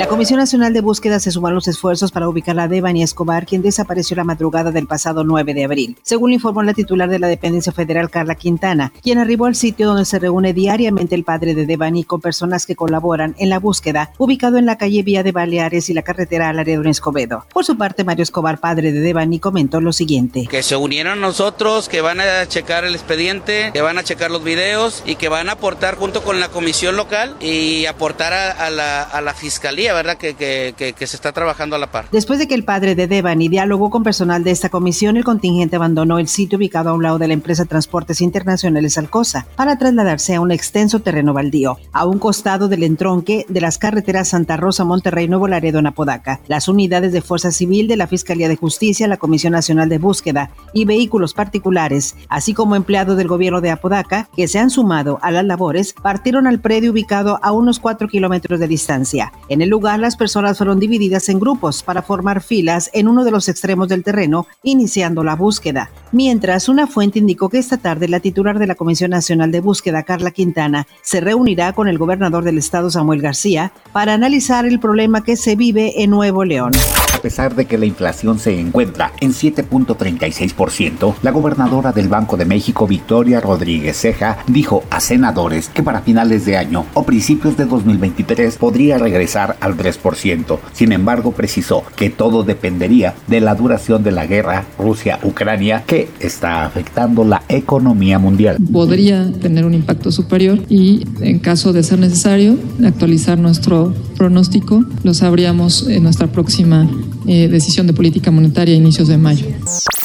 La Comisión Nacional de Búsqueda se sumó a los esfuerzos para ubicar a Devani Escobar, quien desapareció la madrugada del pasado 9 de abril. Según informó la titular de la dependencia federal, Carla Quintana, quien arribó al sitio donde se reúne diariamente el padre de Devani con personas que colaboran en la búsqueda, ubicado en la calle Vía de Baleares y la carretera al área de Escobedo. Por su parte, Mario Escobar, padre de Devani, comentó lo siguiente. Que se unieron a nosotros, que van a checar el expediente, que van a checar los videos y que van a aportar junto con la comisión local y aportar a la fiscalía ¿verdad? Que, que, que, se está trabajando a la par. Después de que el padre de Devani dialogó con personal de esta comisión, el contingente abandonó el sitio ubicado a un lado de la empresa Transportes Internacionales Alcosa para trasladarse a un extenso terreno baldío, a un costado del entronque de las carreteras Santa Rosa, Monterrey, Nuevo Laredo, en Apodaca. Las unidades de Fuerza Civil de la Fiscalía de Justicia, la Comisión Nacional de Búsqueda y vehículos particulares, así como empleados del gobierno de Apodaca, que se han sumado a las labores, partieron al predio ubicado a unos 4 kilómetros de distancia. En el lugar lugar, las personas fueron divididas en grupos para formar filas en uno de los extremos del terreno, iniciando la búsqueda. Mientras, una fuente indicó que esta tarde la titular de la Comisión Nacional de Búsqueda, Carla Quintana, se reunirá con el gobernador del estado, Samuel García, para analizar el problema que se vive en Nuevo León. A pesar de que la inflación se encuentra en 7.36%, la gobernadora del Banco de México, Victoria Rodríguez Ceja, dijo a senadores que para finales de año o principios de 2023 podría regresar al 3%. Sin embargo, precisó que todo dependería de la duración de la guerra Rusia-Ucrania que está afectando la economía mundial. Podría tener un impacto superior y en caso de ser necesario actualizar nuestro pronóstico lo sabríamos en nuestra próxima eh, decisión de política monetaria a inicios de mayo.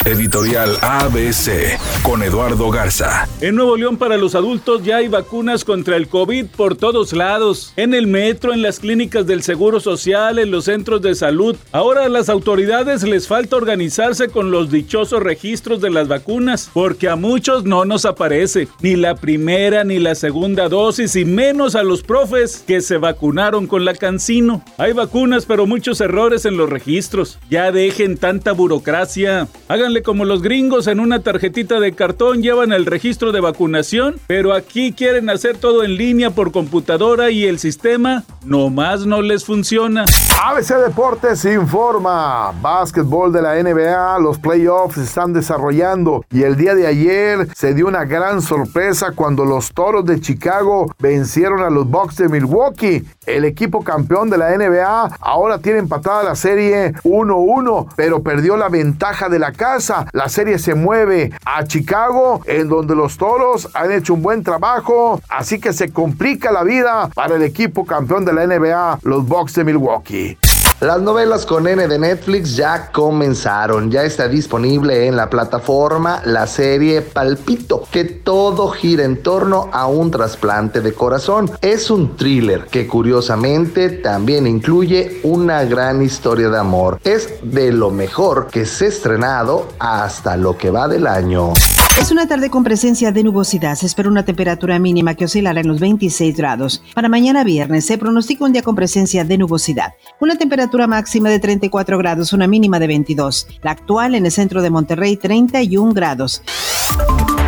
Editorial ABC con Eduardo Garza. En Nuevo León para los adultos ya hay vacunas contra el COVID por todos lados. En el metro, en las clínicas del Seguro Social, en los centros de salud. Ahora a las autoridades les falta organizarse con los dichosos registros de las vacunas, porque a muchos no nos aparece ni la primera ni la segunda dosis y menos a los profes que se vacunaron con la cancino. Hay vacunas pero muchos errores en los registros. Ya dejen tanta burocracia. Háganle como los gringos en una tarjetita de cartón llevan el registro de vacunación, pero aquí quieren hacer todo en línea por computadora y el sistema nomás no les funciona. ABC Deportes informa, básquetbol de la NBA, los playoffs están desarrollando y el día de ayer se dio una gran sorpresa cuando los Toros de Chicago vencieron a los Bucks de Milwaukee. El equipo campeón de la NBA ahora tiene empatada la serie 1-1, pero perdió la ventaja de la casa la serie se mueve a Chicago, en donde los toros han hecho un buen trabajo. Así que se complica la vida para el equipo campeón de la NBA, los Bucks de Milwaukee. Las novelas con N de Netflix ya comenzaron, ya está disponible en la plataforma la serie Palpito, que todo gira en torno a un trasplante de corazón. Es un thriller que curiosamente también incluye una gran historia de amor. Es de lo mejor que se ha estrenado hasta lo que va del año. Es una tarde con presencia de nubosidad. Se espera una temperatura mínima que oscilará en los 26 grados. Para mañana viernes se pronostica un día con presencia de nubosidad. Una temperatura máxima de 34 grados, una mínima de 22. La actual en el centro de Monterrey, 31 grados.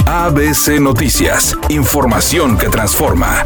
ABC Noticias. Información que transforma.